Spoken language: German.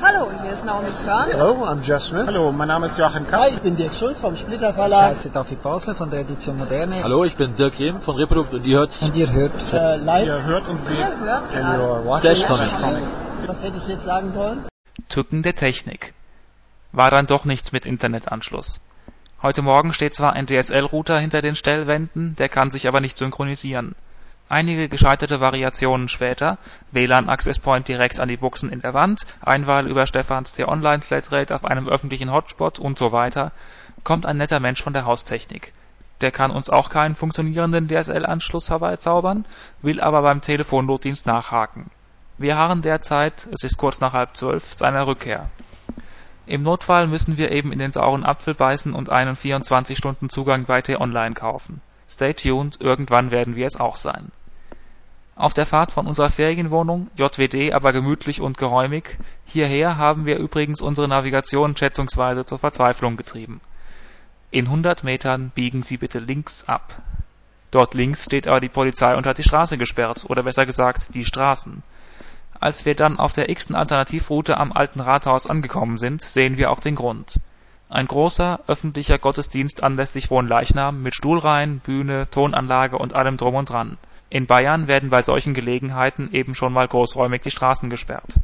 Hallo, hier ist Naomi Körn. Hello, I'm Jeff Smith. Hallo, mein Name ist Joachim Kapp. Hi, ich bin Dirk Schulz vom Splitter Ich Verlag. heiße David Basler von der Edition Moderne. Hallo, ich bin Dirk Rehm von Reprodukt und ihr hört Und ihr hört Äh, live. Ihr hört und seht Ihr hört And gerade Stash Comics. Was hätte ich jetzt sagen sollen? Tücken der Technik. War dann doch nichts mit Internetanschluss. Heute Morgen steht zwar ein DSL-Router hinter den Stellwänden, der kann sich aber nicht synchronisieren. Einige gescheiterte Variationen später, WLAN Access Point direkt an die Buchsen in der Wand, Einwahl über Stephans T-Online Flatrate auf einem öffentlichen Hotspot und so weiter, kommt ein netter Mensch von der Haustechnik. Der kann uns auch keinen funktionierenden DSL-Anschluss herbeizaubern, will aber beim Telefonnotdienst nachhaken. Wir harren derzeit, es ist kurz nach halb zwölf, seiner Rückkehr. Im Notfall müssen wir eben in den sauren Apfel beißen und einen 24-Stunden-Zugang bei T-Online kaufen. Stay tuned, irgendwann werden wir es auch sein. Auf der Fahrt von unserer Ferienwohnung, JWD aber gemütlich und geräumig, hierher haben wir übrigens unsere Navigation schätzungsweise zur Verzweiflung getrieben. In 100 Metern biegen Sie bitte links ab. Dort links steht aber die Polizei und hat die Straße gesperrt, oder besser gesagt, die Straßen. Als wir dann auf der x-ten Alternativroute am alten Rathaus angekommen sind, sehen wir auch den Grund. Ein großer, öffentlicher Gottesdienst anlässlich Leichnam mit Stuhlreihen, Bühne, Tonanlage und allem drum und dran. In Bayern werden bei solchen Gelegenheiten eben schon mal großräumig die Straßen gesperrt